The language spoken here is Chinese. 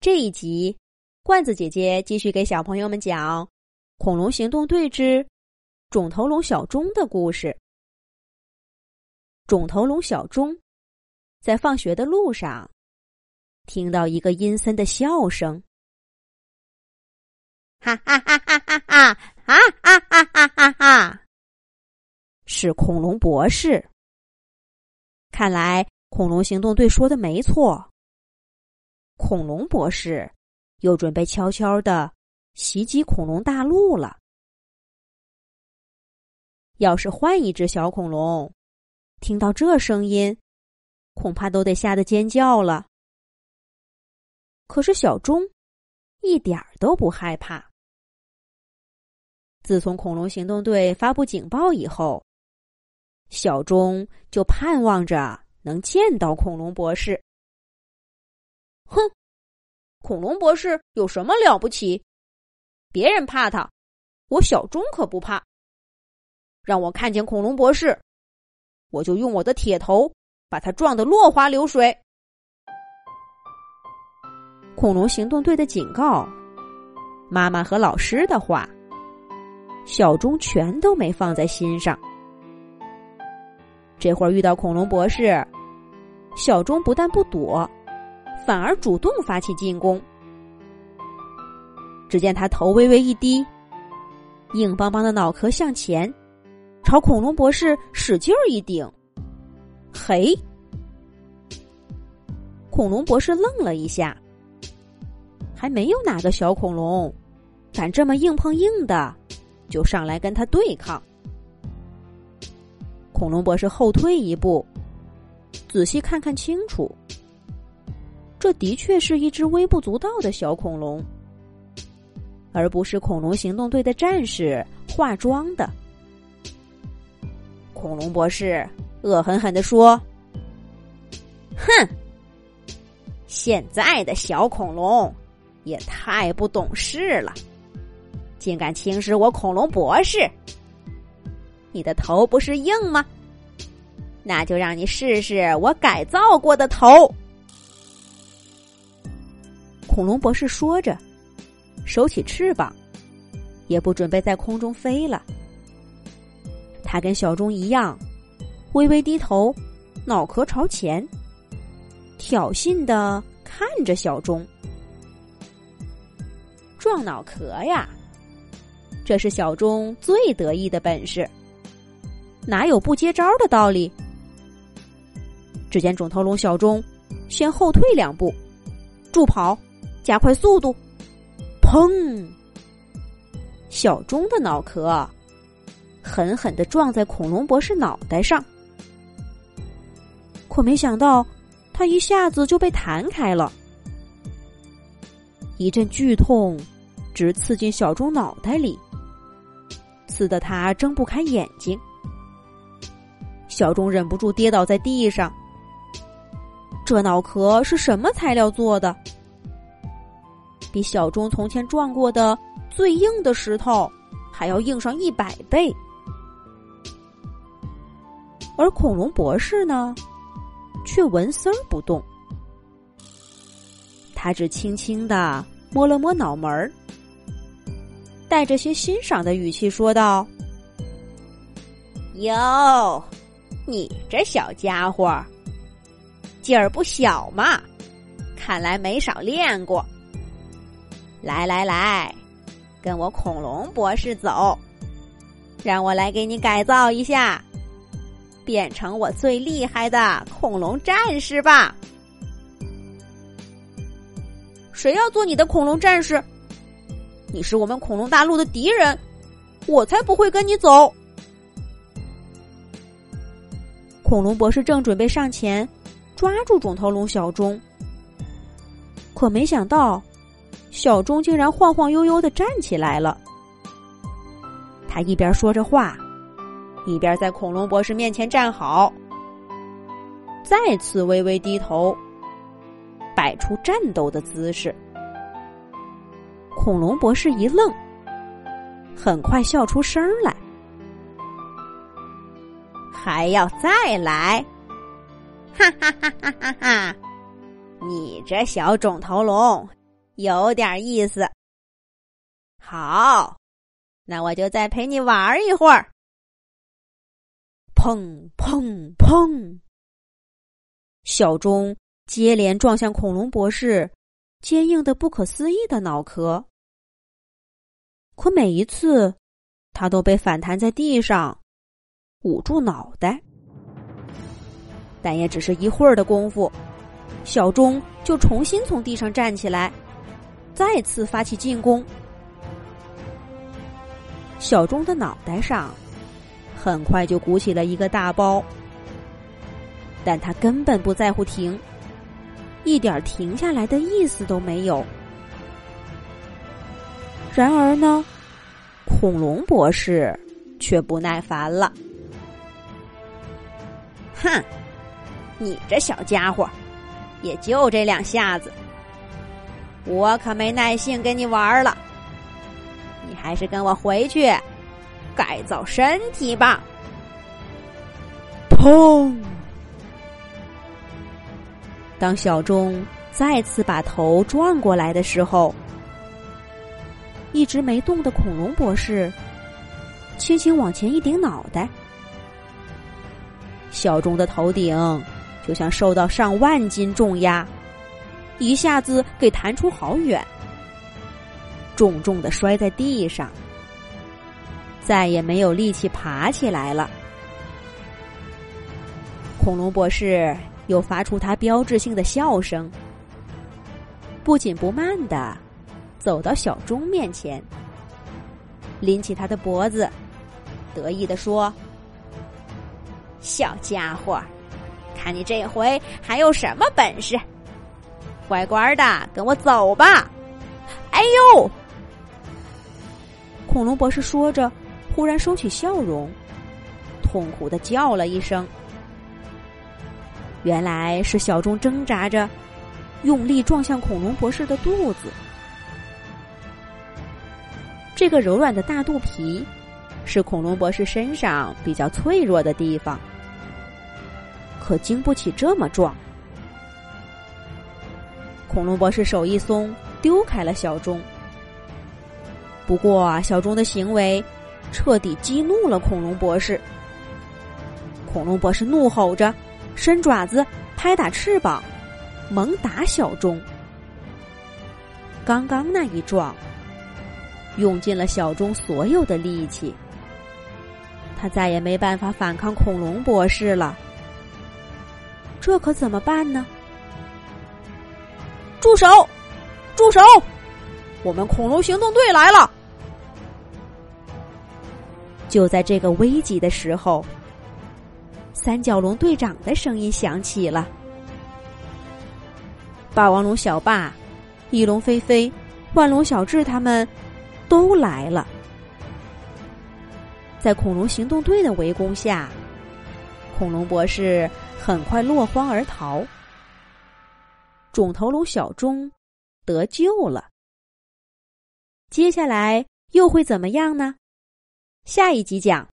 这一集，罐子姐姐继续给小朋友们讲《恐龙行动队之肿头龙小钟》的故事。肿头龙小钟在放学的路上，听到一个阴森的笑声，哈哈哈哈哈哈！啊啊哈哈哈哈！是恐龙博士。看来恐龙行动队说的没错。恐龙博士又准备悄悄的袭击恐龙大陆了。要是换一只小恐龙，听到这声音，恐怕都得吓得尖叫了。可是小钟一点儿都不害怕。自从恐龙行动队发布警报以后，小钟就盼望着能见到恐龙博士。哼，恐龙博士有什么了不起？别人怕他，我小钟可不怕。让我看见恐龙博士，我就用我的铁头把他撞得落花流水。恐龙行动队的警告，妈妈和老师的话，小钟全都没放在心上。这会儿遇到恐龙博士，小钟不但不躲。反而主动发起进攻。只见他头微微一低，硬邦邦的脑壳向前，朝恐龙博士使劲儿一顶。嘿！恐龙博士愣了一下，还没有哪个小恐龙敢这么硬碰硬的就上来跟他对抗。恐龙博士后退一步，仔细看看清楚。这的确是一只微不足道的小恐龙，而不是恐龙行动队的战士化妆的。恐龙博士恶狠狠地说：“哼，现在的小恐龙也太不懂事了，竟敢轻视我恐龙博士！你的头不是硬吗？那就让你试试我改造过的头。”恐龙博士说着，收起翅膀，也不准备在空中飞了。他跟小钟一样，微微低头，脑壳朝前，挑衅的看着小钟。撞脑壳呀，这是小钟最得意的本事，哪有不接招的道理？只见肿头龙小钟先后退两步，助跑。加快速度！砰！小钟的脑壳狠狠的撞在恐龙博士脑袋上，可没想到，他一下子就被弹开了。一阵剧痛直刺进小钟脑袋里，刺得他睁不开眼睛。小钟忍不住跌倒在地上。这脑壳是什么材料做的？比小钟从前撞过的最硬的石头还要硬上一百倍，而恐龙博士呢，却纹丝儿不动。他只轻轻的摸了摸脑门儿，带着些欣赏的语气说道：“哟，你这小家伙，劲儿不小嘛，看来没少练过。”来来来，跟我恐龙博士走，让我来给你改造一下，变成我最厉害的恐龙战士吧！谁要做你的恐龙战士？你是我们恐龙大陆的敌人，我才不会跟你走！恐龙博士正准备上前抓住肿头龙小钟，可没想到。小钟竟然晃晃悠悠的站起来了。他一边说着话，一边在恐龙博士面前站好，再次微微低头，摆出战斗的姿势。恐龙博士一愣，很快笑出声来：“还要再来？哈哈哈哈哈哈！你这小肿头龙！”有点意思。好，那我就再陪你玩一会儿。砰砰砰！小钟接连撞向恐龙博士坚硬的不可思议的脑壳，可每一次，他都被反弹在地上，捂住脑袋。但也只是一会儿的功夫，小钟就重新从地上站起来，再次发起进攻。小钟的脑袋上很快就鼓起了一个大包，但他根本不在乎停，一点停下来的意思都没有。然而呢，恐龙博士却不耐烦了，哼！你这小家伙，也就这两下子，我可没耐性跟你玩了。你还是跟我回去改造身体吧。砰！当小钟再次把头转过来的时候，一直没动的恐龙博士轻轻往前一顶脑袋，小钟的头顶。就像受到上万斤重压，一下子给弹出好远，重重的摔在地上，再也没有力气爬起来了。恐龙博士又发出他标志性的笑声，不紧不慢的走到小钟面前，拎起他的脖子，得意的说：“小家伙。”看你这回还有什么本事？乖乖的跟我走吧！哎呦！恐龙博士说着，忽然收起笑容，痛苦的叫了一声。原来是小钟挣扎着，用力撞向恐龙博士的肚子。这个柔软的大肚皮，是恐龙博士身上比较脆弱的地方。可经不起这么撞，恐龙博士手一松，丢开了小钟。不过，小钟的行为彻底激怒了恐龙博士。恐龙博士怒吼着，伸爪子拍打翅膀，猛打小钟。刚刚那一撞，用尽了小钟所有的力气，他再也没办法反抗恐龙博士了。这可怎么办呢？住手！住手！我们恐龙行动队来了！就在这个危急的时候，三角龙队长的声音响起了。霸王龙小霸、翼龙飞飞、万龙小智他们都来了，在恐龙行动队的围攻下，恐龙博士。很快落荒而逃，肿头颅小钟得救了。接下来又会怎么样呢？下一集讲。